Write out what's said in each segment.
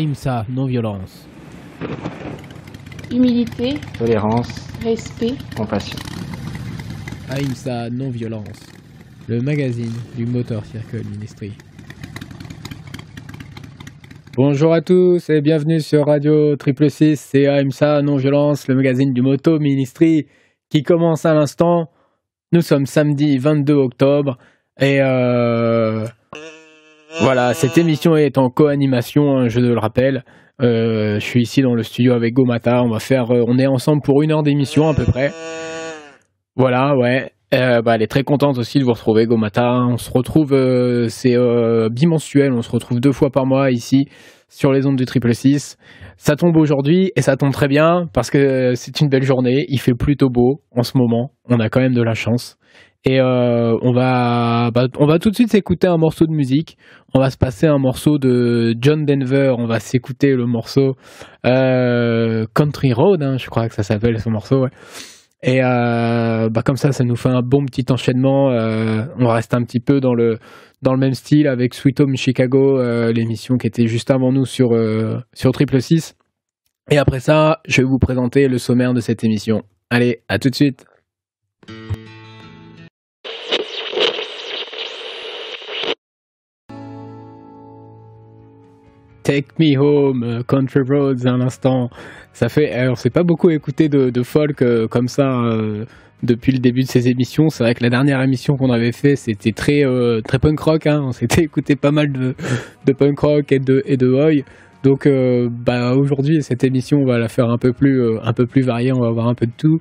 Ahimsa, non-violence. Humilité, tolérance, respect, compassion. Ahimsa, non-violence. Le magazine du Motor Circle Ministry. Bonjour à tous et bienvenue sur Radio Triple 6, c'est AMSA Non-Violence, le magazine du Moto Ministry qui commence à l'instant. Nous sommes samedi 22 octobre et euh, voilà, cette émission est en co-animation, hein, je le rappelle. Euh, je suis ici dans le studio avec Gomata, on va faire, euh, on est ensemble pour une heure d'émission à peu près. Voilà, ouais. Euh, bah, elle est très contente aussi de vous retrouver, Gomata. On se retrouve, c'est bimensuel, on se retrouve deux fois par mois ici sur les ondes du Triple 6. Ça tombe aujourd'hui et ça tombe très bien parce que c'est une belle journée. Il fait plutôt beau en ce moment. On a quand même de la chance. Et euh, on va, bah, on va tout de suite s'écouter un morceau de musique. On va se passer un morceau de John Denver. On va s'écouter le morceau euh, Country Road, hein, je crois que ça s'appelle ce morceau. Et euh, bah comme ça, ça nous fait un bon petit enchaînement. Euh, on reste un petit peu dans le dans le même style avec Sweet Home Chicago, euh, l'émission qui était juste avant nous sur euh, sur Triple 6. Et après ça, je vais vous présenter le sommaire de cette émission. Allez, à tout de suite. Take Me Home, euh, Country Roads, à l'instant. Ça fait, alors c'est pas beaucoup écouté de, folk euh, comme ça euh, depuis le début de ces émissions. C'est vrai que la dernière émission qu'on avait fait, c'était très très punk rock. Hein. On s'était écouté pas mal de, de punk rock et de et de oi. Donc bah aujourd'hui cette émission on va la faire un peu plus un peu plus variée. On va avoir un peu de tout.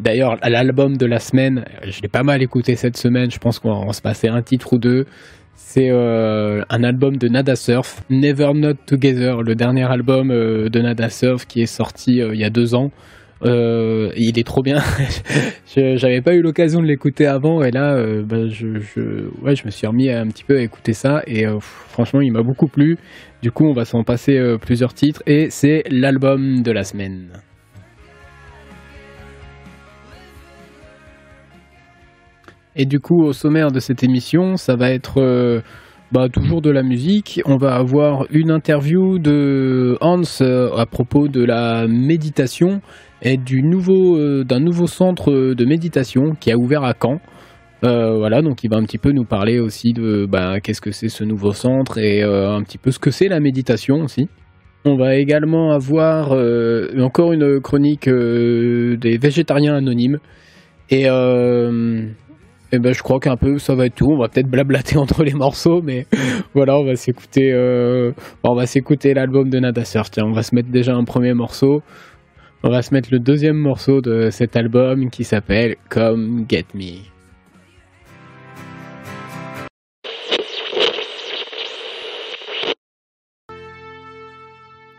D'ailleurs, l'album de la semaine, je l'ai pas mal écouté cette semaine. Je pense qu'on va se passer un titre ou deux. C'est euh, un album de Nada Surf, Never Not Together, le dernier album euh, de Nada Surf qui est sorti euh, il y a deux ans. Il est trop bien. J'avais pas eu l'occasion de l'écouter avant et là, bah, je, je, me suis remis un petit peu à écouter ça et franchement, il m'a beaucoup plu. Du coup, on va s'en passer plusieurs titres et c'est l'album de la semaine. Et du coup, au sommaire de cette émission, ça va être euh, bah, toujours de la musique. On va avoir une interview de Hans euh, à propos de la méditation et du nouveau euh, d'un nouveau centre de méditation qui a ouvert à Caen. Voilà, donc il va un petit peu nous parler aussi de bah, qu'est-ce que c'est ce nouveau centre et un petit peu ce que c'est la méditation aussi. On va également avoir encore une chronique des végétariens anonymes et et ben je crois qu'un peu ça va être tout. On va peut-être blablater entre les morceaux, mais voilà, on va s'écouter. euh, on va s'écouter l'album de Nada. Tiens, on va se mettre déjà un premier morceau. On va se mettre le deuxième morceau de cet album qui s'appelle Come Get Me.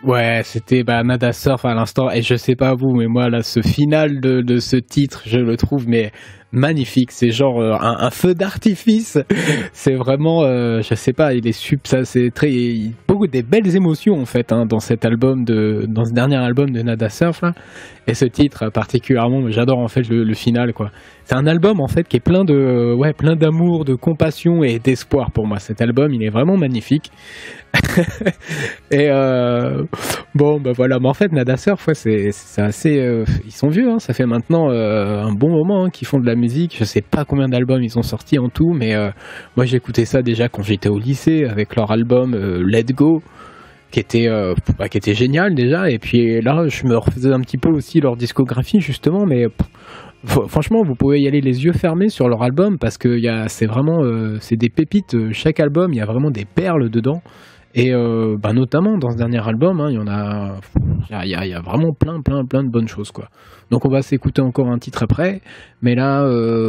Ouais, c'était bah, Nada Surf à l'instant, et je sais pas vous, mais moi là, ce final de, de ce titre, je le trouve mais magnifique. C'est genre euh, un, feu d'artifice. C'est vraiment, euh, je sais pas, il est sub, ça, c'est très, beaucoup des belles émotions en fait hein, dans cet album de, dans ce dernier album de Nada Surf là. Et ce titre particulièrement, mais j'adore en fait le, le final quoi. C'est un album en fait qui est plein de, ouais, plein d'amour, de compassion et d'espoir pour moi. Cet album, il est vraiment magnifique. et euh, bon, bah voilà. Mais en fait, Nada Surf, c'est assez. euh, ils sont vieux, hein, ça fait maintenant euh, un bon moment hein, qu'ils font de la musique. Je sais pas combien d'albums ils ont sortis en tout, mais moi j'écoutais ça déjà quand j'étais au lycée avec leur album Let Go. Qui était, bah, qui était génial déjà, et puis là je me refaisais un petit peu aussi leur discographie justement, mais Franchement, vous pouvez y aller les yeux fermés sur leur album parce que c'est vraiment euh, c'est des pépites. euh, Chaque album, il y a vraiment des perles dedans. Et euh, bah, notamment dans ce dernier album, hein, il y en a, il y a, vraiment plein, plein, plein de bonnes choses quoi. Donc on va s'écouter encore un titre après, mais là,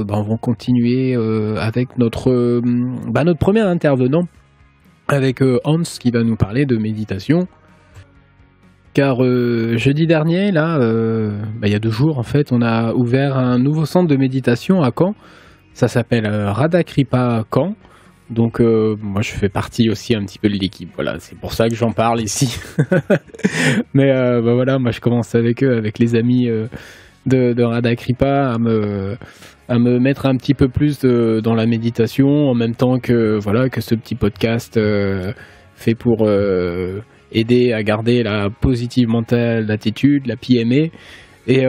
bah, on va continuer avec notre, bah, notre premier intervenant, avec Hans qui va nous parler de méditation. Car euh, jeudi dernier, là, euh, bah, il y a deux jours en fait, on a ouvert un nouveau centre de méditation à Caen. Ça s'appelle euh, Radakripa Caen. Donc euh, moi je fais partie aussi un petit peu de l'équipe. Voilà, c'est pour ça que j'en parle ici. Mais bah, voilà, moi je commence avec eux, avec les amis de, de Radakripa, à me à me mettre un petit peu plus dans la méditation en même temps que voilà que ce petit podcast. fait pour aider à garder la positive mentale, l'attitude, la PMA. Et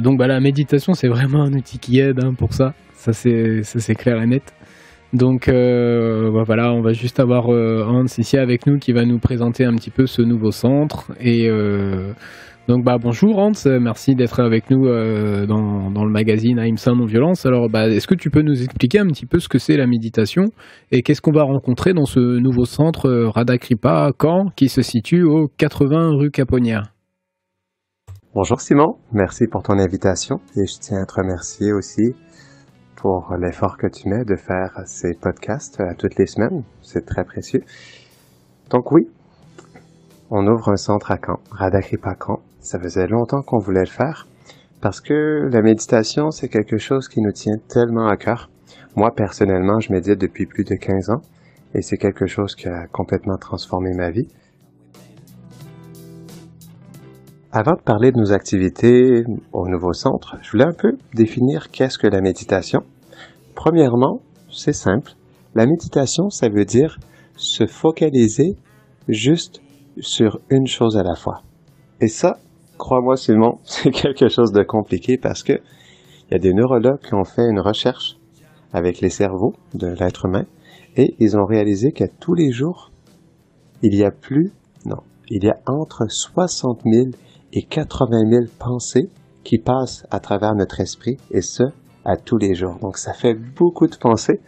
donc bah, la méditation, c'est vraiment un outil qui aide hein, pour ça. Ça c'est clair et net. Donc bah, voilà, on va juste avoir Hans ici avec nous qui va nous présenter un petit peu ce nouveau centre et donc bah bonjour Hans, merci d'être avec nous euh, dans, le magazine AIMSA Non Violence. Alors bah, est-ce que tu peux nous expliquer un petit peu ce que c'est la méditation et qu'est-ce qu'on va rencontrer dans ce nouveau centre euh, Radakripa à Caen qui se situe au 80 rue Caponnière? Bonjour Simon, merci pour ton invitation et je tiens à te remercier aussi pour l'effort que tu mets de faire ces podcasts toutes les semaines, c'est très précieux. Donc oui, on ouvre un centre à Caen, Radakripa Caen, ça faisait longtemps qu'on voulait le faire parce que la méditation, c'est quelque chose qui nous tient tellement à cœur. Moi, personnellement, je médite depuis plus de 15 ans et c'est quelque chose qui a complètement transformé ma vie. Avant de parler de nos activités au nouveau centre, je voulais un peu définir qu'est-ce que la méditation. Premièrement, c'est simple. La méditation, ça veut dire se focaliser juste sur une chose à la fois. Et ça, crois-moi Simon, c'est quelque chose de compliqué parce que il y a des neurologues qui ont fait une recherche avec les cerveaux de l'être humain et ils ont réalisé qu'à tous les jours, il y a plus, non, il y a entre 60 000 et 80 000 pensées qui passent à travers notre esprit et ce, à tous les jours. Donc ça fait beaucoup de pensées.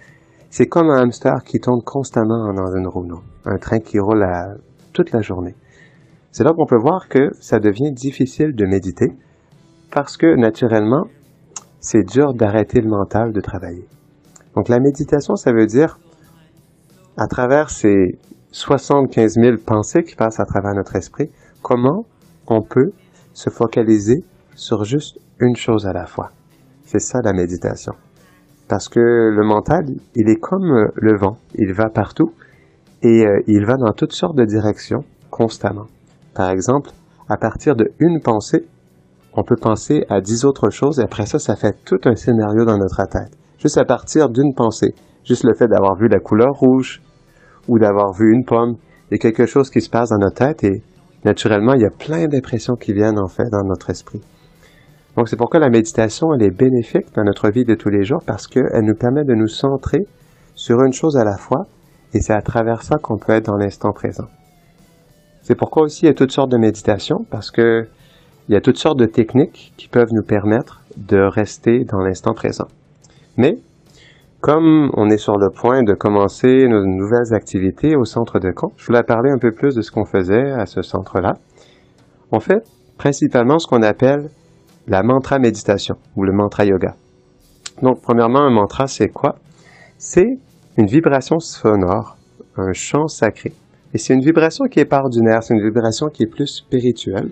C'est comme un hamster qui tourne constamment dans une roue, un train qui roule toute la journée. C'est là qu'on peut voir que ça devient difficile de méditer parce que naturellement, c'est dur d'arrêter le mental de travailler. Donc la méditation, ça veut dire, à travers ces 75 000 pensées qui passent à travers notre esprit, comment on peut se focaliser sur juste une chose à la fois. C'est ça la méditation. Parce que le mental, il est comme le vent, il va partout et euh, il va dans toutes sortes de directions constamment. Par exemple, à partir de une pensée, on peut penser à dix autres choses et après ça, ça fait tout un scénario dans notre tête. Juste à partir d'une pensée, juste le fait d'avoir vu la couleur rouge ou d'avoir vu une pomme, il y a quelque chose qui se passe dans notre tête et naturellement, il y a plein d'impressions qui viennent en fait dans notre esprit. Donc c'est pourquoi la méditation, elle est bénéfique dans notre vie de tous les jours parce qu'elle nous permet de nous centrer sur une chose à la fois et c'est à travers ça qu'on peut être dans l'instant présent. C'est pourquoi aussi il y a toutes sortes de méditations, parce que il y a toutes sortes de techniques qui peuvent nous permettre de rester dans l'instant présent. Mais, comme on est sur le point de commencer nos nouvelles activités au centre de Caen, je voulais parler un peu plus de ce qu'on faisait à ce centre-là. On fait principalement ce qu'on appelle la mantra méditation ou le mantra yoga. Donc, premièrement, un mantra, c'est quoi? C'est une vibration sonore, un chant sacré et c'est une vibration qui est pas ordinaire, c'est une vibration qui est plus spirituelle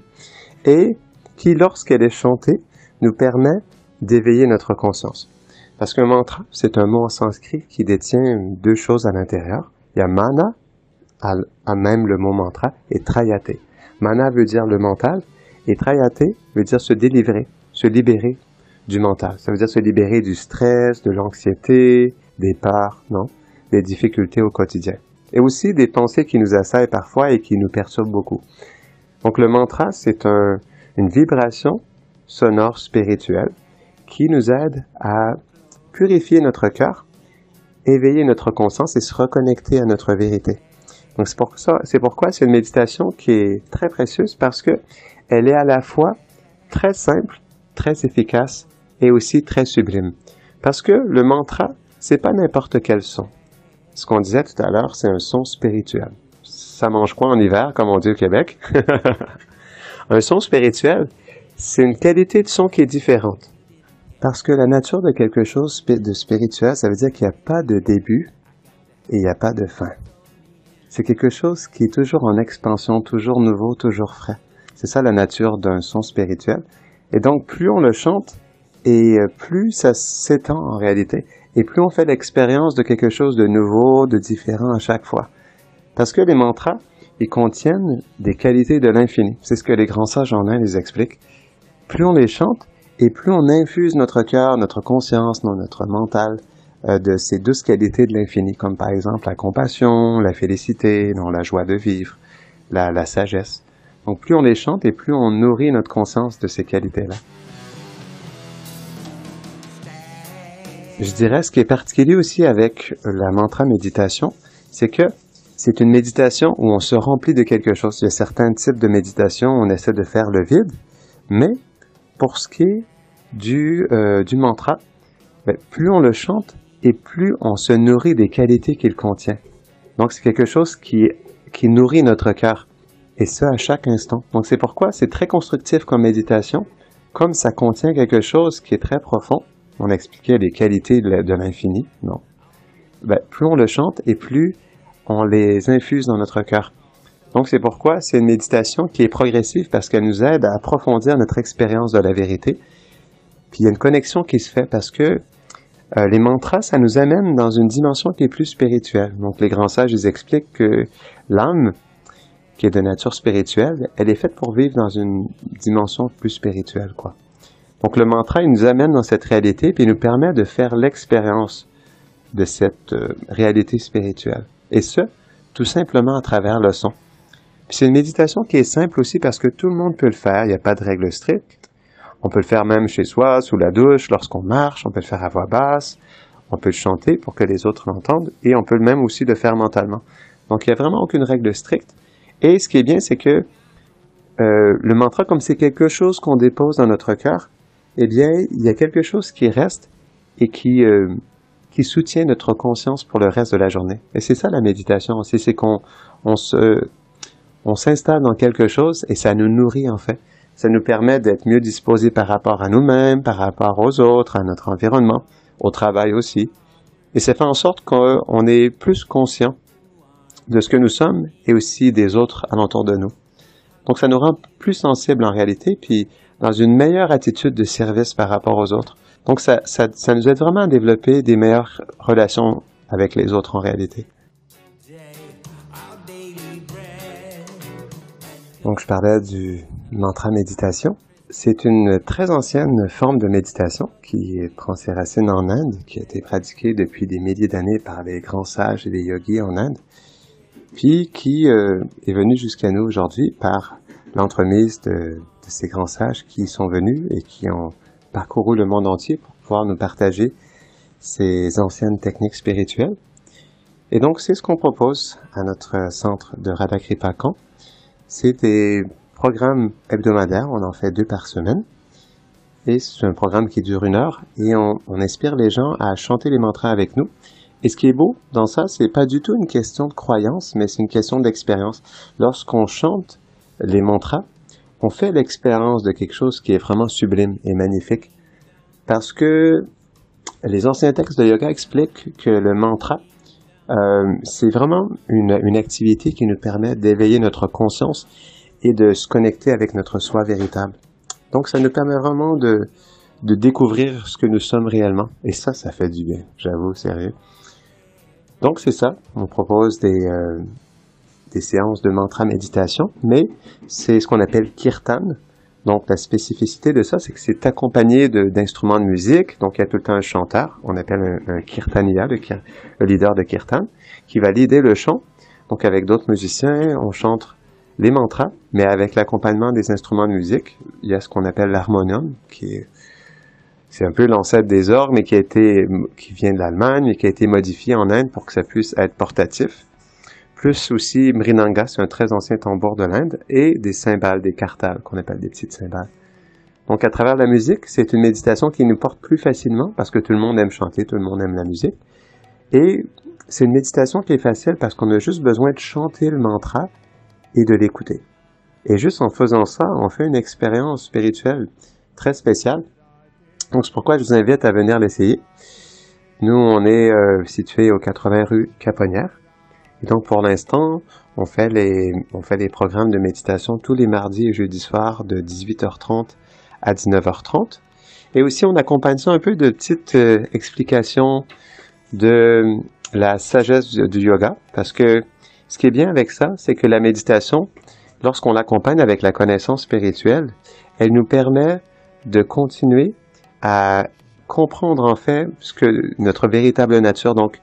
et qui, lorsqu'elle est chantée, nous permet d'éveiller notre conscience. Parce qu'un mantra, c'est un mot sanskrit qui détient deux choses à l'intérieur. Il y a mana, à, même le mot mantra, et trayate. Mana veut dire le mental, et trayate veut dire se délivrer, se libérer du mental. Ça veut dire se libérer du stress, de l'anxiété, des peurs, non, des difficultés au quotidien et aussi des pensées qui nous assaillent parfois et qui nous perturbent beaucoup. Donc le mantra, c'est une vibration sonore spirituelle qui nous aide à purifier notre cœur, éveiller notre conscience et se reconnecter à notre vérité. Donc c'est c'est pourquoi c'est une méditation qui est très précieuse parce que elle est à la fois très simple, très efficace et aussi très sublime. Parce que le mantra, c'est pas n'importe quel son ce qu'on disait tout à l'heure, c'est un son spirituel. Ça mange quoi en hiver, comme on dit au Québec? un son spirituel, c'est une qualité de son qui est différente. Parce que la nature de quelque chose de spirituel, ça veut dire qu'il n'y a pas de début et il n'y a pas de fin. C'est quelque chose qui est toujours en expansion, toujours nouveau, toujours frais. C'est ça la nature d'un son spirituel. Et donc, plus on le chante, et euh, plus ça s'étend en réalité, et plus on fait l'expérience de quelque chose de nouveau, de différent à chaque fois. Parce que les mantras, ils contiennent des qualités de l'infini. C'est ce que les grands sages en Inde les expliquent. Plus on les chante, et plus on infuse notre cœur, notre conscience, notre mental euh, de ces douces qualités de l'infini, comme par exemple la compassion, la félicité, non, la joie de vivre, la, la sagesse. Donc plus on les chante et plus on nourrit notre conscience de ces qualités-là. Je dirais ce qui est particulier aussi avec la mantra méditation, c'est que c'est une méditation où on se remplit de quelque chose. Il y a certains types de méditation où on essaie de faire le vide, mais pour ce qui est du, euh, mantra, ben, plus on le chante, et plus on se nourrit des qualités qu'il contient. Donc c'est quelque chose qui, qui nourrit notre cœur, et ça à chaque instant. Donc c'est pourquoi c'est très constructif comme méditation, comme ça contient quelque chose qui est très profond. On expliquait les qualités de l'infini, non. Ben, plus on le chante et plus on les infuse dans notre cœur. Donc c'est pourquoi c'est une méditation qui est progressive parce qu'elle nous aide à approfondir notre expérience de la vérité. Puis il y a une connexion qui se fait parce que euh, les mantras, ça nous amène dans une dimension qui est plus spirituelle. Donc les grands sages, ils expliquent que l'âme, qui est de nature spirituelle, elle est faite pour vivre dans une dimension plus spirituelle, quoi. Donc le mantra, il nous amène dans cette réalité, puis il nous permet de faire l'expérience de cette euh, réalité spirituelle. Et ce, tout simplement à travers le son. C'est une méditation qui est simple aussi parce que tout le monde peut le faire, il n'y a pas de règles strictes. On peut le faire même chez soi, sous la douche, lorsqu'on marche, on peut le faire à voix basse, on peut le chanter pour que les autres l'entendent, et on peut même aussi le faire mentalement. Donc il n'y a vraiment aucune règle stricte. Et ce qui est bien, c'est que euh, le mantra, comme c'est quelque chose qu'on dépose dans notre cœur, eh bien, il y a quelque chose qui reste et qui, euh, qui soutient notre conscience pour le reste de la journée. Et c'est ça la méditation c'est qu'on on se, on s'installe dans quelque chose et ça nous nourrit en fait. Ça nous permet d'être mieux disposés par rapport à nous-mêmes, par rapport aux autres, à notre environnement, au travail aussi. Et ça fait en sorte qu'on est plus conscient de ce que nous sommes et aussi des autres alentour de nous. Donc ça nous rend plus sensibles en réalité, puis dans une meilleure attitude de service par rapport aux autres. Donc ça, ça, nous aide vraiment à développer des meilleures relations avec les autres en réalité. Donc je parlais du mantra méditation. C'est une très ancienne forme de méditation qui prend ses racines en Inde, qui a été pratiquée depuis des milliers d'années par les grands sages et les yogis en Inde, puis qui euh, est venue jusqu'à nous aujourd'hui par l'entremise de, ces grands sages qui sont venus et qui ont parcouru le monde entier pour pouvoir nous partager ces anciennes techniques spirituelles. Et donc c'est ce qu'on propose à notre centre de Radhakripa c'est des programmes hebdomadaires, on en fait deux par semaine. Et c'est un programme qui dure une heure et on, inspire les gens à chanter les mantras avec nous. Et ce qui est beau dans ça, c'est pas du tout une question de croyance, mais c'est une question d'expérience. Lorsqu'on chante les mantras, on fait l'expérience de quelque chose qui est vraiment sublime et magnifique. Parce que les anciens textes de yoga expliquent que le mantra, euh, c'est vraiment une, une, activité qui nous permet d'éveiller notre conscience et de se connecter avec notre soi véritable. Donc ça nous permet vraiment de, de découvrir ce que nous sommes réellement. Et ça, ça fait du bien, j'avoue, sérieux. Donc c'est ça, on propose des, euh, des séances de mantra méditation, mais c'est ce qu'on appelle kirtan. Donc la spécificité de ça, c'est que c'est accompagné d'instruments de, musique. Donc il y a tout le temps un chanteur, on appelle un, un kirtaniya, le, le, leader de kirtan, qui va leader le chant. Donc avec d'autres musiciens, on chante les mantras, mais avec l'accompagnement des instruments de musique. Il y a ce qu'on appelle l'harmonium, qui est c'est un peu l'ancêtre des orgues, mais qui a été qui vient de l'Allemagne et qui a été modifié en Inde pour que ça puisse être portatif plus aussi Mrinanga, c'est un très ancien tambour de l'Inde, et des cymbales, des kartals, qu'on appelle des petites cymbales. Donc à travers la musique, c'est une méditation qui nous porte plus facilement, parce que tout le monde aime chanter, tout le monde aime la musique. Et c'est une méditation qui est facile parce qu'on a juste besoin de chanter le mantra et de l'écouter. Et juste en faisant ça, on fait une expérience spirituelle très spéciale. Donc c'est pourquoi je vous invite à venir l'essayer. Nous, on est euh, situé au 80 rue Caponnière. Et donc pour l'instant, on fait les on fait les programmes de méditation tous les mardis et jeudis soirs de 18h30 à 19h30. Et aussi on accompagne ça un peu de petites euh, explications de la sagesse du, yoga parce que ce qui est bien avec ça, c'est que la méditation, lorsqu'on l'accompagne avec la connaissance spirituelle, elle nous permet de continuer à comprendre en fait ce que notre véritable nature. Donc,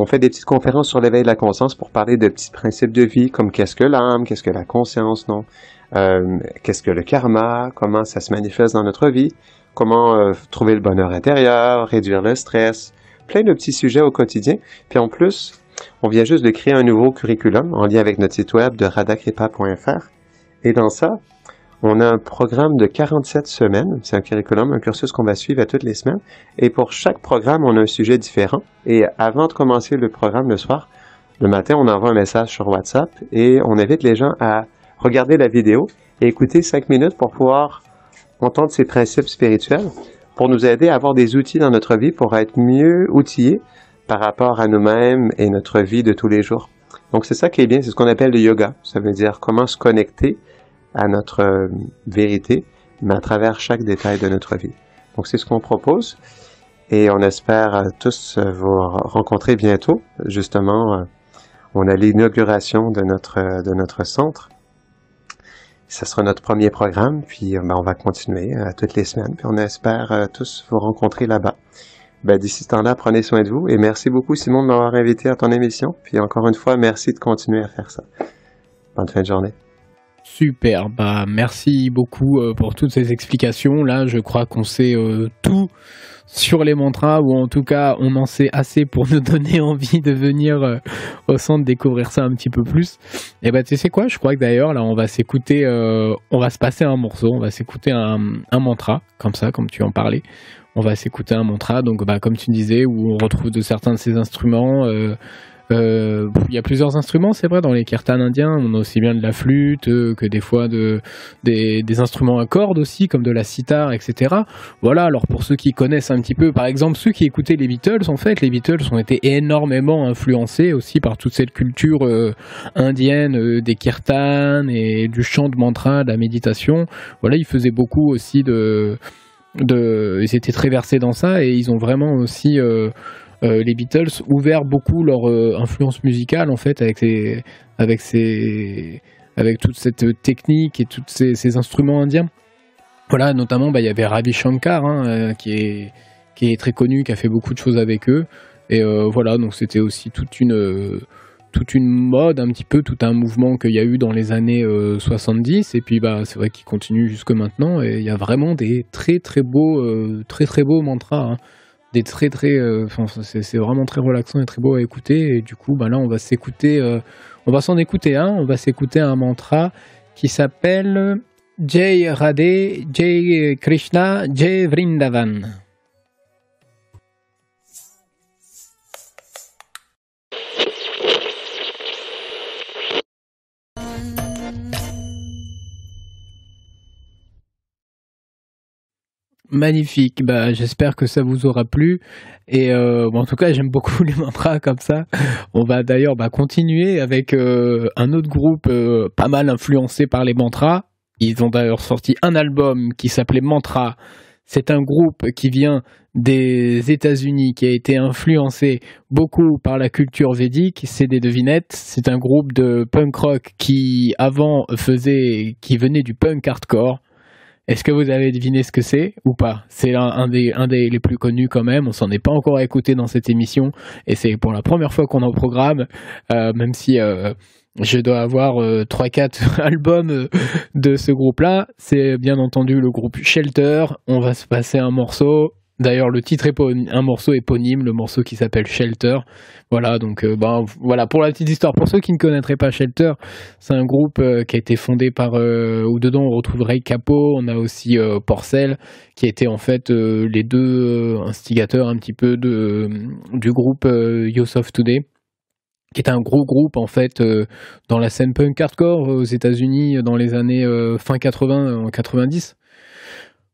on fait des petites conférences sur l'éveil de la conscience pour parler de petits principes de vie comme qu'est-ce que l'âme, qu'est-ce que la conscience, non, euh, qu'est-ce que le karma, comment ça se manifeste dans notre vie, comment euh, trouver le bonheur intérieur, réduire le stress, plein de petits sujets au quotidien. Puis en plus, on vient juste de créer un nouveau curriculum en lien avec notre site web de radakripa.fr. Et dans ça, on a un programme de 47 semaines. C'est un curriculum, un cursus qu'on va suivre à toutes les semaines. Et pour chaque programme, on a un sujet différent. Et avant de commencer le programme le soir, le matin, on envoie un message sur WhatsApp et on invite les gens à regarder la vidéo et écouter cinq minutes pour pouvoir entendre ces principes spirituels, pour nous aider à avoir des outils dans notre vie pour être mieux outillés par rapport à nous-mêmes et notre vie de tous les jours. Donc c'est ça qui est bien, c'est ce qu'on appelle le yoga. Ça veut dire comment se connecter à notre euh, vérité, mais à travers chaque détail de notre vie. Donc c'est ce qu'on propose et on espère euh, tous euh, vous rencontrer bientôt. Justement, on a l'inauguration de notre, de notre centre. Ce sera notre premier programme, puis ben, on va continuer toutes les semaines, puis on espère tous vous rencontrer là-bas. Ben, D'ici ce temps-là, prenez soin de vous et merci beaucoup Simon de m'avoir invité à ton émission. Puis encore une fois, merci de continuer à faire ça. Bonne fin de journée. Super, bah merci beaucoup euh, pour toutes ces explications. Là, je crois qu'on sait euh, tout sur les mantras, ou en tout cas, on en sait assez pour nous donner envie de venir euh, au centre découvrir ça un petit peu plus. Et bah tu sais quoi, je crois que d'ailleurs là, on va s'écouter, on va se passer un morceau, on va s'écouter un, mantra, comme ça, comme tu en parlais. On va s'écouter un mantra, donc bah comme tu disais, où on retrouve de certains de ces instruments. Il y a plusieurs instruments, c'est vrai, dans les kirtans indiens. On a aussi bien de la flûte euh, que des fois de, des, instruments à cordes aussi, comme de la sitar, etc. Voilà, alors pour ceux qui connaissent un petit peu, par exemple, ceux qui écoutaient les Beatles, en fait, les Beatles ont été énormément influencés aussi par toute cette culture euh, indienne des kirtans et du chant de mantra, de la méditation. Voilà, ils faisaient beaucoup aussi de. ils étaient très versés dans ça et ils ont vraiment aussi euh, les Beatles ouvert beaucoup leur euh, influence musicale en fait avec avec avec toute cette technique et tous ces, instruments indiens. Voilà, notamment bah, il y avait Ravi Shankar hein, euh, qui est qui est très connu, qui a fait beaucoup de choses avec eux. Et voilà, donc c'était aussi toute une toute une mode, un petit peu tout un mouvement qu'il y a eu dans les années 70 et puis bah c'est vrai qu'il continue jusque maintenant et il y a vraiment des très très beaux très très beaux mantras. Hein des très très euh, c'est vraiment très relaxant et très beau à écouter. Et du coup bah là on va s'écouter euh, on va s'en écouter un. On va s'écouter un mantra qui s'appelle Jai Radhe Jai Krishna Jai Vrindavan Magnifique, bah j'espère que ça vous aura plu et euh, en tout cas j'aime beaucoup les mantras comme ça. On va d'ailleurs bah, continuer avec euh, un autre groupe euh, pas mal influencé par les mantras. Ils ont d'ailleurs sorti un album qui s'appelait Mantra. C'est un groupe qui vient des États-Unis qui a été influencé beaucoup par la culture védique. C'est des devinettes. C'est un groupe de punk rock qui avant faisait, qui venait du punk hardcore est-ce que vous avez deviné ce que c'est ou pas? C'est un, des, plus connus quand même. On s'en est pas encore écouté dans cette émission et c'est pour la première fois qu'on en programme, euh, même si euh, je dois avoir euh, trois 3-4 albums de ce groupe-là. C'est bien entendu le groupe Shelter. On va se passer un morceau. D'ailleurs, le titre est un morceau éponyme, le morceau qui s'appelle Shelter. Voilà, donc euh, ben, voilà pour la petite histoire. Pour ceux qui ne connaîtraient pas Shelter, c'est un groupe euh, qui a été fondé par euh, dedans on retrouve Ray Capo, on a aussi Porcel, qui été en fait les deux instigateurs un petit peu du groupe Yourself Today qui est un gros groupe en fait dans la scène punk hardcore aux États-Unis dans les années fin 80 en 90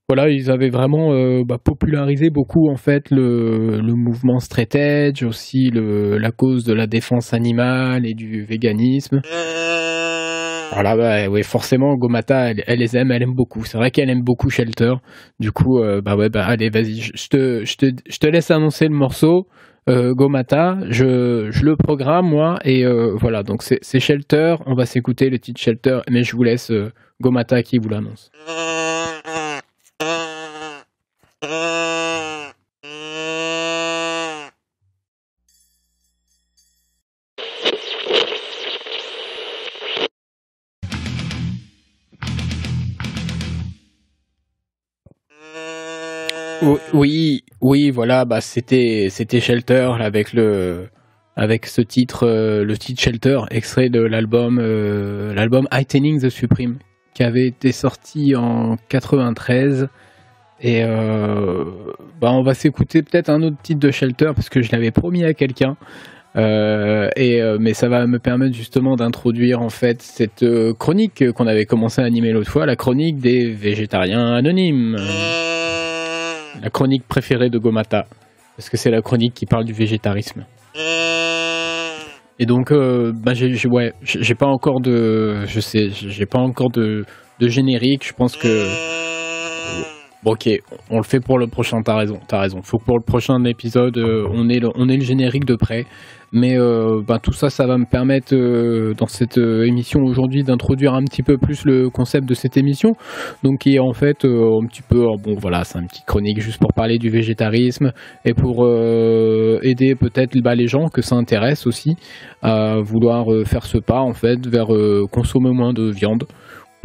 voilà, ils avaient vraiment euh, bah, popularisé beaucoup en fait le, mouvement straight aussi le, la cause de la défense animale et du véganisme. Voilà, bah, ouais, forcément, Gomata, elle, les aime, elle aime beaucoup. C'est vrai qu'elle aime beaucoup Shelter. Du coup, euh, bah ouais, bah allez, vas-y, je te, laisse annoncer le morceau. Euh, Gomata, je, je, le programme moi et voilà donc c'est Shelter, on va s'écouter le titre Shelter mais je vous laisse Gomata qui vous l'annonce. Oui, oui, voilà, bah c'était c'était Shelter avec le avec ce titre, euh, le titre Shelter, extrait de l'album euh, l'album Heightening the Supreme, qui avait été sorti en 93. Et euh, bah on va s'écouter peut-être un autre titre de Shelter parce que je l'avais promis à quelqu'un. et mais ça va me permettre justement d'introduire en fait cette chronique qu'on avait commencé à animer l'autre fois, la chronique des végétariens anonymes la chronique préférée de Gomata, parce que c'est la chronique qui parle du végétarisme. Et donc, euh, bah, j'ai, ouais, j'ai pas encore de, je sais, j'ai pas encore de, de générique. Je pense que, ok, on le fait pour le prochain. T'as raison, t'as raison. Faut que pour le prochain épisode, euh, on ait le, générique de près. Mais euh, ben, tout ça, ça va me permettre euh, dans cette émission aujourd'hui d'introduire un petit peu plus le concept de cette émission. Donc qui est en fait un petit peu, bon voilà, c'est un petit chronique juste pour parler du végétarisme et pour aider peut-être bah, les gens que ça intéresse aussi à vouloir faire ce pas en fait vers consommer moins de viande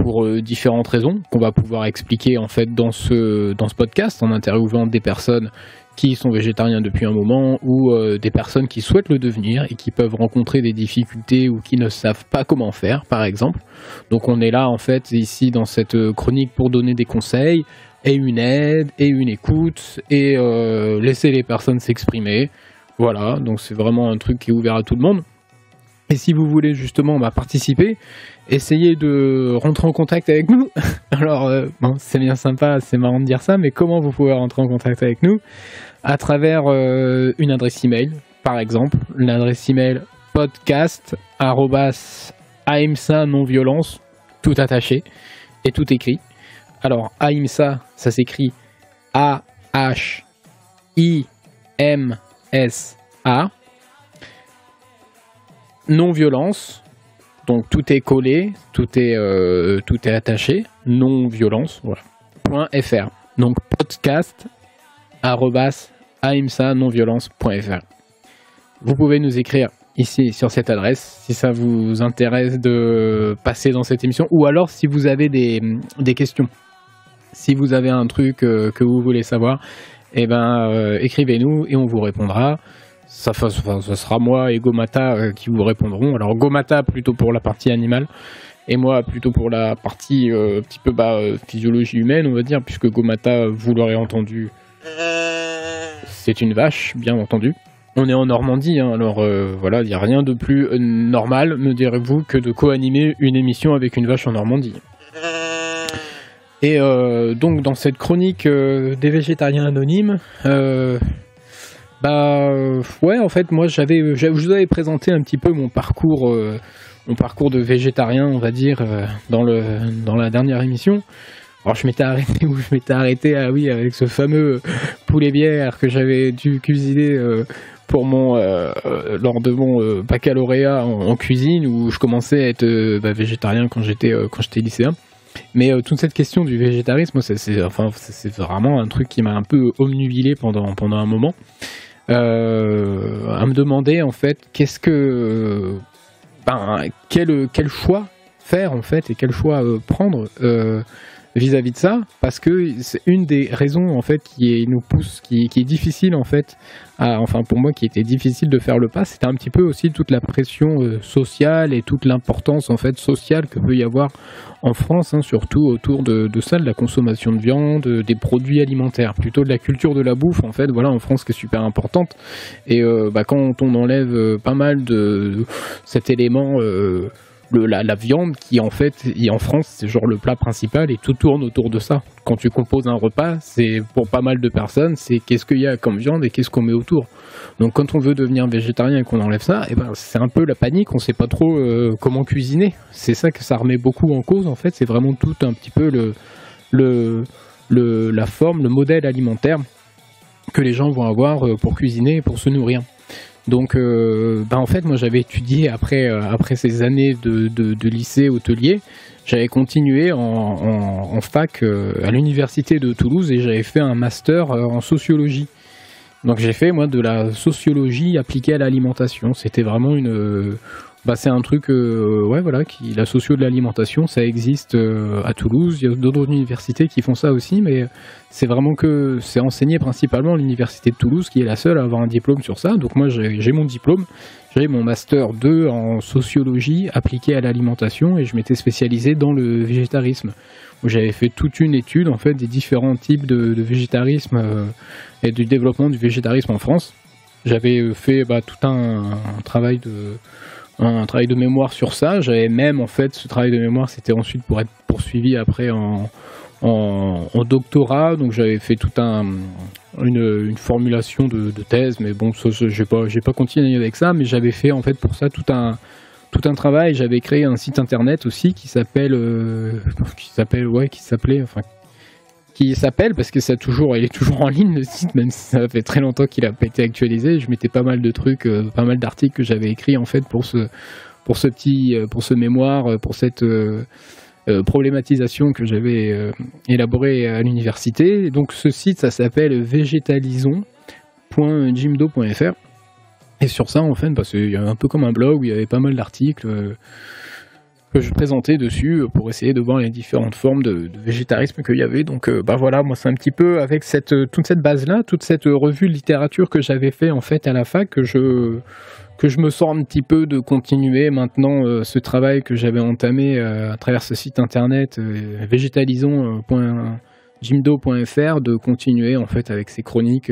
pour différentes raisons qu'on va pouvoir expliquer en fait dans ce dans ce podcast en interviewant des personnes qui sont végétariens depuis un moment ou euh, des personnes qui souhaitent le devenir et qui peuvent rencontrer des difficultés ou qui ne savent pas comment faire, par exemple. Donc on est là en fait ici dans cette euh, chronique pour donner des conseils et une aide et une écoute et euh, laisser les personnes s'exprimer. Voilà, donc c'est vraiment un truc qui est ouvert à tout le monde. Et si vous voulez justement bah, participer, essayez de rentrer en contact avec nous. Alors, euh, bon, c'est bien sympa, c'est marrant de dire ça, mais comment vous pouvez rentrer en contact avec nous? À travers euh, une adresse email, par exemple, l'adresse email podcast aimsa non violence, tout attaché et tout écrit. Alors, aimsa, ça s'écrit A H I M S A non-violence. Donc tout est collé, tout est, euh, tout est attaché. Non-violence, voilà. .fr. Donc podcast non-violence.fr. Vous pouvez nous écrire ici sur cette adresse si ça vous intéresse de passer dans cette émission ou alors si vous avez des, des questions. Si vous avez un truc euh, que vous voulez savoir, eh ben, euh, écrivez-nous et on vous répondra ça, sera moi et Gomata euh, qui vous répondront. Alors Gomata plutôt pour la partie animale et moi plutôt pour la partie euh, un petit peu bah, euh, physiologie humaine, on va dire, puisque Gomata, vous l'aurez entendu, c'est une vache, bien entendu. On est en Normandie, hein, alors voilà, il n'y a rien de plus normal, me direz-vous, que de co-animer une émission avec une vache en Normandie. Et donc dans cette chronique des végétariens anonymes, bah euh, ouais, en fait, moi j'avais, je vous avais présenté un petit peu mon parcours, euh, mon parcours de végétarien, on va dire, euh, dans le dans la dernière émission. Alors je m'étais arrêté où je m'étais arrêté, ah oui, avec ce fameux poulet bière que j'avais dû cuisiner pour mon lors de mon baccalauréat en, cuisine où je commençais à être bah, végétarien quand j'étais quand j'étais lycéen. Mais toute cette question du végétarisme, c'est enfin vraiment un truc qui m'a un peu omnubilé pendant pendant un moment. Euh, à me demander en fait qu'est-ce que ben, quel, quel choix faire en fait et quel choix euh, prendre euh, vis-à-vis de ça parce que c'est une des raisons en fait qui nous pousse qui, est difficile en fait enfin pour moi qui était difficile de faire le pas c'était un petit peu aussi toute la pression euh, sociale et toute l'importance en fait sociale que peut y avoir en France hein, surtout autour de, ça de la consommation de viande des produits alimentaires plutôt de la culture de la bouffe en fait. Voilà en France qui est super importante. Et euh, bah, quand on enlève euh, pas mal de cet élément la, viande qui en fait en France c'est genre le plat principal et tout tourne autour de ça. Quand tu composes un repas, c'est pour pas mal de personnes, c'est qu'est-ce qu'il y a comme viande et qu'est-ce qu'on met autour. Donc quand on veut devenir végétarien et qu'on enlève ça, et eh ben c'est un peu la panique, on sait pas trop euh, comment cuisiner. C'est ça que ça remet beaucoup en cause en fait, c'est vraiment tout un petit peu le, le, le la forme, le modèle alimentaire que les gens vont avoir euh, pour cuisiner et pour se nourrir. Donc, euh, bah, en fait, moi j'avais étudié après, euh, après ces années de, de, lycée hôtelier, j'avais continué en, en, fac euh, à l'université de Toulouse et j'avais fait un master en sociologie. Donc j'ai fait moi de la sociologie appliquée à l'alimentation. C'était vraiment une bah, c'est un truc, euh, ouais, voilà, qui, la socio de l'alimentation, ça existe euh, à Toulouse. Il y a d'autres universités qui font ça aussi, mais c'est vraiment que c'est enseigné principalement à l'université de Toulouse, qui est la seule à avoir un diplôme sur ça. Donc moi, j'ai mon diplôme, j'ai mon master 2 en sociologie appliquée à l'alimentation, et je m'étais spécialisé dans le végétarisme, j'avais fait toute une étude en fait des différents types de, végétarisme euh, et du développement du végétarisme en France. J'avais fait bah, tout un travail de un travail de mémoire sur ça. J'avais même, en fait, ce travail de mémoire, c'était ensuite pour être poursuivi après en, en, doctorat. Donc j'avais fait tout un, une, formulation de, thèse, mais bon, je n'ai pas, pas continué avec ça, mais j'avais fait en fait pour ça tout un, tout un travail. J'avais créé un site internet aussi qui s'appelle, euh, qui s'appelle, ouais, qui s'appelait, enfin, qui s'appelle parce que ça toujours, il est toujours en ligne le site, même si ça fait très longtemps qu'il a pas été actualisé. Je mettais pas mal de trucs, euh, pas mal d'articles que j'avais écrits en fait pour ce, pour ce petit, euh, pour ce mémoire, euh, pour cette problématisation que j'avais élaborée à l'université. Donc ce site, ça s'appelle végétalisons.jimdo.fr. Et sur ça, en fait, y a un peu comme un blog où il y avait pas mal d'articles que je présentais dessus pour essayer de voir les différentes formes de, végétarisme qu'il y avait. Donc euh, bah voilà, moi c'est un petit peu avec cette, toute cette base-là, toute cette revue de littérature que j'avais fait en fait à la fac que je, que je me sens un petit peu de continuer maintenant euh, ce travail que j'avais entamé euh, à travers ce site internet végétalisons.jimdo.fr de continuer en fait avec ces chroniques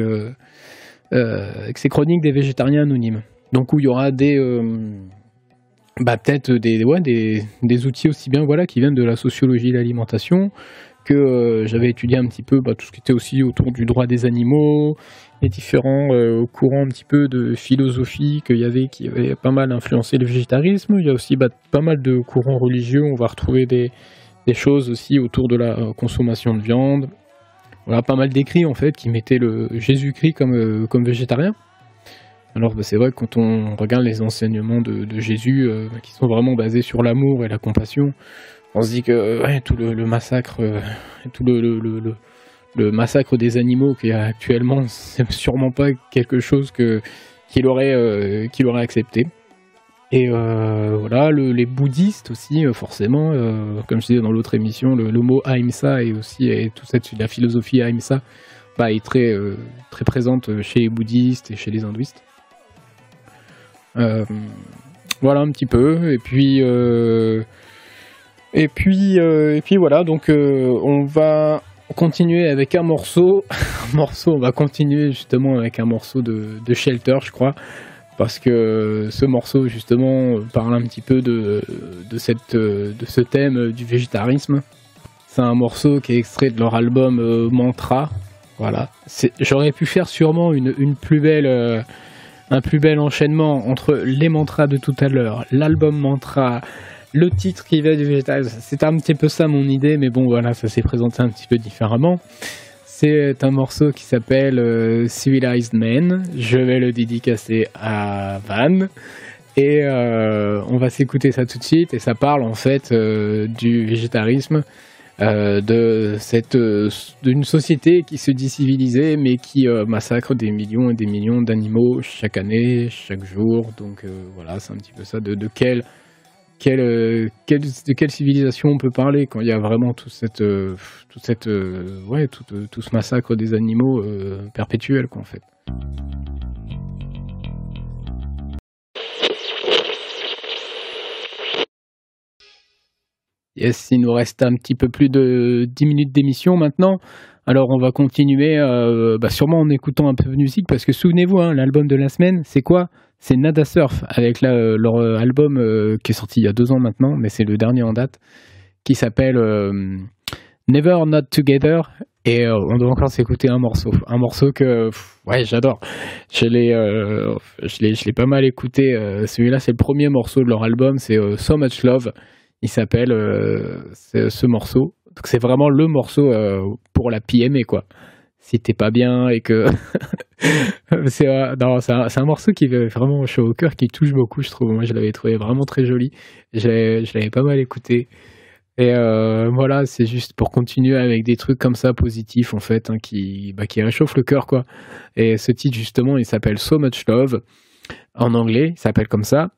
avec ces chroniques des végétariens anonymes. Donc où il y aura des bah, peut-être des, ouais, des, des, outils aussi bien voilà, qui viennent de la sociologie de l'alimentation, que euh, j'avais étudié un petit peu bah, tout ce qui était aussi autour du droit des animaux, les différents euh, courants un petit peu de philosophie qu'il y avait qui avaient pas mal influencé le végétarisme. Il y a aussi bah, pas mal de courants religieux, on va retrouver des, des choses aussi autour de la euh, consommation de viande. Voilà, pas mal d'écrits en fait qui mettaient le Jésus-Christ comme, comme végétarien. Alors bah, c'est vrai que quand on regarde les enseignements de, Jésus, euh, qui sont vraiment basés sur l'amour et la compassion, on se dit que euh, tout le, massacre, euh, des animaux qu'il y a actuellement, c'est sûrement pas quelque chose que qu'il aurait, accepté. Et voilà, les bouddhistes aussi, forcément, comme je disais dans l'autre émission, le, mot Ahimsa et aussi toute la philosophie Ahimsa bah, est très, très présente chez les bouddhistes et chez les hindouistes. Euh, voilà un petit peu. Et puis, euh, et puis, euh, et puis voilà. Donc, on va continuer avec un morceau. un morceau. On va continuer justement avec un morceau de, de Shelter, je crois parce que ce morceau justement parle un petit peu de, de, cette, de ce thème du végétarisme. C'est un morceau qui est extrait de leur album Mantra. Voilà. J'aurais pu faire sûrement une, une plus belle un plus bel enchaînement entre les mantras de tout à l'heure, l'album mantra, le titre qui va du végétal. C'est un petit peu ça mon idée, mais bon voilà, ça s'est présenté un petit peu différemment. C'est un morceau qui s'appelle euh, Civilized Man. Je vais le dédicacer à Van. Et euh, on va s'écouter ça tout de suite. Et ça parle en fait euh, du végétarisme euh, euh, d'une société qui se dit civilisée mais qui euh, massacre des millions et des millions d'animaux chaque année, chaque jour. Donc voilà, c'est un petit peu ça. De, de quelle, quelle, quelle, quelle civilisation on peut parler quand il y a vraiment toute cette, toute cette, ouais, tout, tout, ce massacre des animaux perpétuel quoi fait. Yes, il nous reste un petit peu plus de 10 minutes d'émission maintenant. Alors on va continuer euh, bah, sûrement en écoutant un peu de musique parce que souvenez-vous, hein, l'album de la semaine, c'est quoi? C'est Nada Surf avec leur euh, album euh, qui est sorti il y a deux ans maintenant, mais c'est le dernier en date, qui s'appelle Never Not Together. Et on doit encore s'écouter un morceau, un morceau que ouais j'adore. Je l'ai, je je l'ai pas mal écouté. Celui-là c'est le premier morceau de leur album, c'est So Much Love il s'appelle euh, ce morceau. Donc c'est vraiment le morceau euh, pour la PME quoi. Si t'es pas bien et que c'est euh, un, un, morceau qui est vraiment chaud au cœur, qui touche beaucoup, je trouve. Moi, je l'avais trouvé vraiment très joli. Je l'avais pas mal écouté. Et voilà, c'est juste pour continuer avec des trucs comme ça positifs en fait, hein, qui, bah, réchauffent le cœur quoi. Et ce titre justement, il s'appelle So Much Love en anglais, il s'appelle comme ça.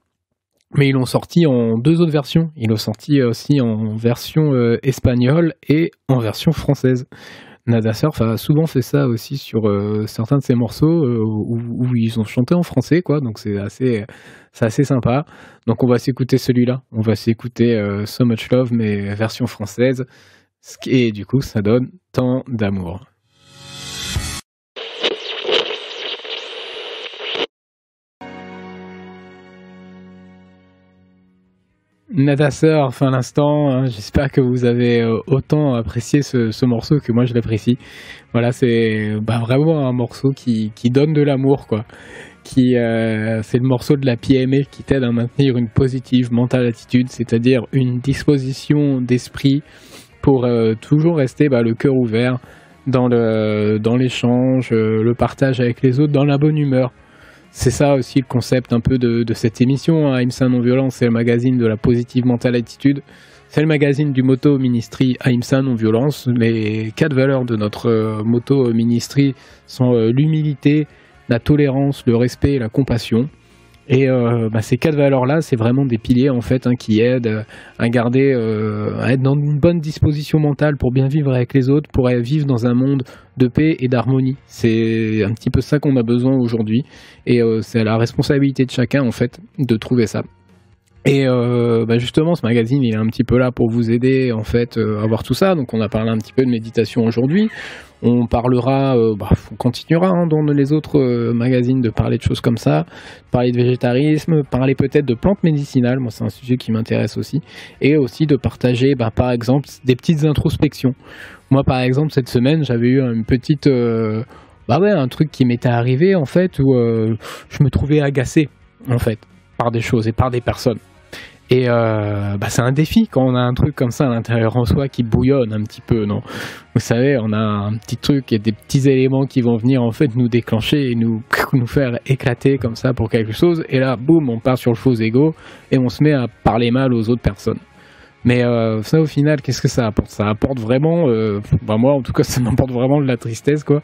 Mais ils l'ont sorti en deux autres versions. Ils l'ont sorti aussi en version espagnole et en version française. Nada Surf a souvent fait ça aussi sur certains de ses morceaux où, où, ils ont chanté en français, quoi. Donc c'est assez, c'est assez sympa. Donc on va s'écouter celui-là. On va s'écouter So Much Love, mais version française. Et du coup, ça donne tant d'amour. Nada Surf à l'instant, hein, j'espère que vous avez euh, autant apprécié ce, morceau que moi je l'apprécie. Voilà, c'est bah, vraiment un morceau qui, donne de l'amour, quoi. Qui, euh, c'est le morceau de la PME qui t'aide à maintenir une positive mentale attitude, c'est-à-dire une disposition d'esprit pour euh, toujours rester bah, le cœur ouvert dans l'échange, le partage avec les autres, dans la bonne humeur c'est ça aussi le concept un peu de, cette émission. Hein. Aïmsa Non-Violence, c'est le magazine de la positive mentale attitude. C'est le magazine du Moto Ministry Aïmsa Non-Violence. Les quatre valeurs de notre euh, Moto Ministry sont euh, l'humilité, la tolérance, le respect et la compassion. Et euh, bah, ces quatre valeurs-là, c'est vraiment des piliers en fait hein, qui aident à garder, euh, à être dans une bonne disposition mentale pour bien vivre avec les autres, pour vivre dans un monde de paix et d'harmonie. C'est un petit peu ça qu'on a besoin aujourd'hui, et euh, c'est la responsabilité de chacun en fait de trouver ça. Et bah, justement, ce magazine, il est un petit peu là pour vous aider en fait à voir tout ça. Donc, on a parlé un petit peu de méditation aujourd'hui. On parlera, euh, bah, on continuera hein, dans les autres euh, magazines de parler de choses comme ça, parler de végétarisme, parler peut-être de plantes médicinales, moi c'est un sujet qui m'intéresse aussi, et aussi de partager bah, par exemple des petites introspections. Moi par exemple cette semaine j'avais eu une petite... Euh, bah ouais, un truc qui m'était arrivé en fait où je me trouvais agacé en fait par des choses et par des personnes. Et euh, bah, c'est un défi quand on a un truc comme ça à l'intérieur en soi qui bouillonne un petit peu, non? Vous savez, on a un petit truc et des petits éléments qui vont venir en fait nous déclencher et nous, nous faire éclater comme ça pour quelque chose. Et là, boum, on part sur le faux ego et on se met à parler mal aux autres personnes. Mais euh, ça, au final, qu'est-ce que ça apporte? Ça apporte vraiment, euh, bah moi en tout cas, ça m'apporte vraiment de la tristesse, quoi.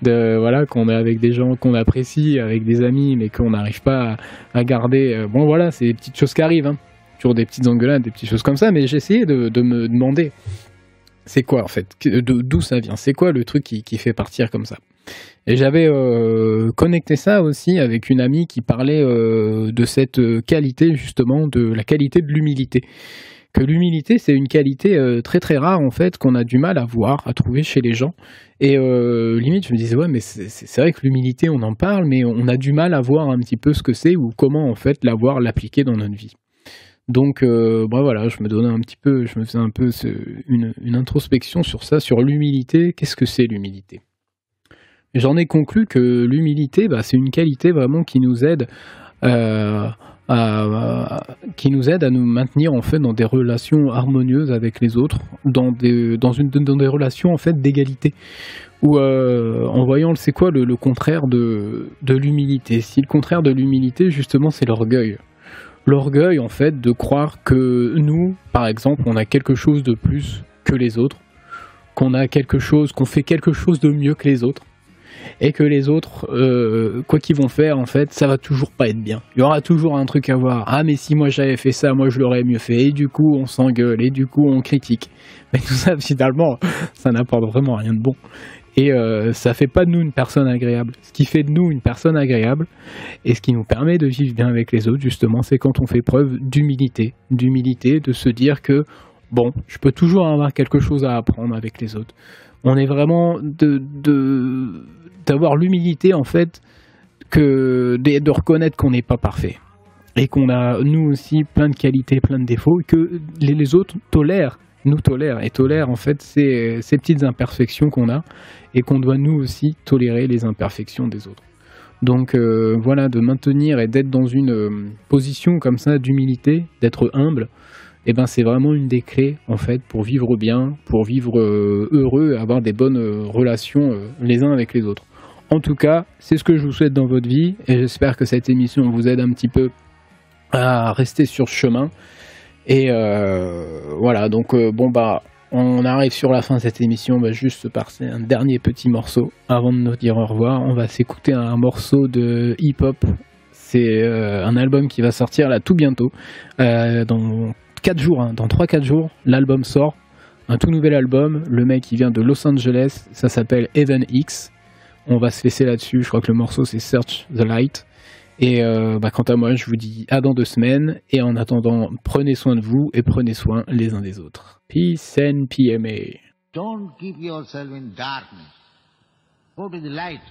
De voilà, qu'on est avec des gens qu'on apprécie, avec des amis, mais qu'on n'arrive pas à, garder. Euh, bon, voilà, c'est des petites choses qui arrivent. Hein toujours des petites engueulades, des petites choses comme ça, mais j'ai essayé de, me demander c'est quoi en fait, d'où ça vient, c'est quoi le truc qui, fait partir comme ça. Et j'avais euh, connecté ça aussi avec une amie qui parlait euh, de cette qualité justement, de la qualité de l'humilité. Que l'humilité, c'est une qualité euh, très très rare en fait qu'on a du mal à voir, à trouver chez les gens. Et limite, je me disais ouais, mais c'est vrai que l'humilité, on en parle, mais on a du mal à voir un petit peu ce que c'est ou comment en fait l'avoir, l'appliquer dans notre vie. Donc, euh, bah voilà, je me donnais un petit peu, je me faisais un peu une, introspection sur ça, sur l'humilité. Qu'est-ce que c'est l'humilité? J'en ai conclu que l'humilité, bah, c'est une qualité vraiment qui nous aide euh, à, qui nous aide à nous maintenir en fait dans des relations harmonieuses avec les autres, dans des, dans une, dans des relations en fait d'égalité. Ou euh, en voyant, c'est quoi le, le, contraire de, de l'humilité? Si le contraire de l'humilité, justement, c'est l'orgueil l'orgueil en fait de croire que nous, par exemple, on a quelque chose de plus que les autres, qu'on a quelque chose, qu'on fait quelque chose de mieux que les autres, et que les autres, euh, quoi qu'ils vont faire, en fait, ça va toujours pas être bien. Il y aura toujours un truc à voir. Ah, mais si moi j'avais fait ça, moi je l'aurais mieux fait. Et du coup, on s'engueule, et du coup, on critique. Mais tout ça, finalement, ça n'apporte vraiment rien de bon et euh, ça fait pas de nous une personne agréable. Ce qui fait de nous une personne agréable et ce qui nous permet de vivre bien avec les autres, justement, c'est quand on fait preuve d'humilité, d'humilité, de se dire que bon, je peux toujours avoir quelque chose à apprendre avec les autres. On est vraiment de d'avoir l'humilité en fait que de, reconnaître qu'on n'est pas parfait et qu'on a nous aussi plein de qualités, plein de défauts et que les autres tolèrent nous tolèrent et tolèrent en fait ces, ces petites imperfections qu'on a et qu'on doit nous aussi tolérer les imperfections des autres. Donc euh, voilà, de maintenir et d'être dans une euh, position comme ça d'humilité, d'être humble, eh ben c'est vraiment une des clés en fait pour vivre bien, pour vivre euh, heureux, avoir des bonnes relations les uns avec les autres. En tout cas, c'est ce que je vous souhaite dans votre vie et j'espère que cette émission vous aide un petit peu à rester sur chemin et euh, voilà, donc euh, bon bah on arrive sur la fin de cette émission, on va juste se passer un dernier petit morceau avant de nous dire au revoir. On va s'écouter un morceau de hip-hop, C'est un album qui va sortir là tout bientôt, dans 4 jours, hein. dans 3-4 jours, l'album sort. Un tout nouvel album. Le mec, il vient de Los Angeles. Ça s'appelle Even X. On va se laisser là-dessus. Je crois que le morceau, c'est Search the Light. Et euh, bah, quant à moi, je vous dis à dans deux semaines. Et en attendant, prenez soin de vous et prenez soin les uns des autres. Peace and PMA. Don't keep yourself in darkness. The light.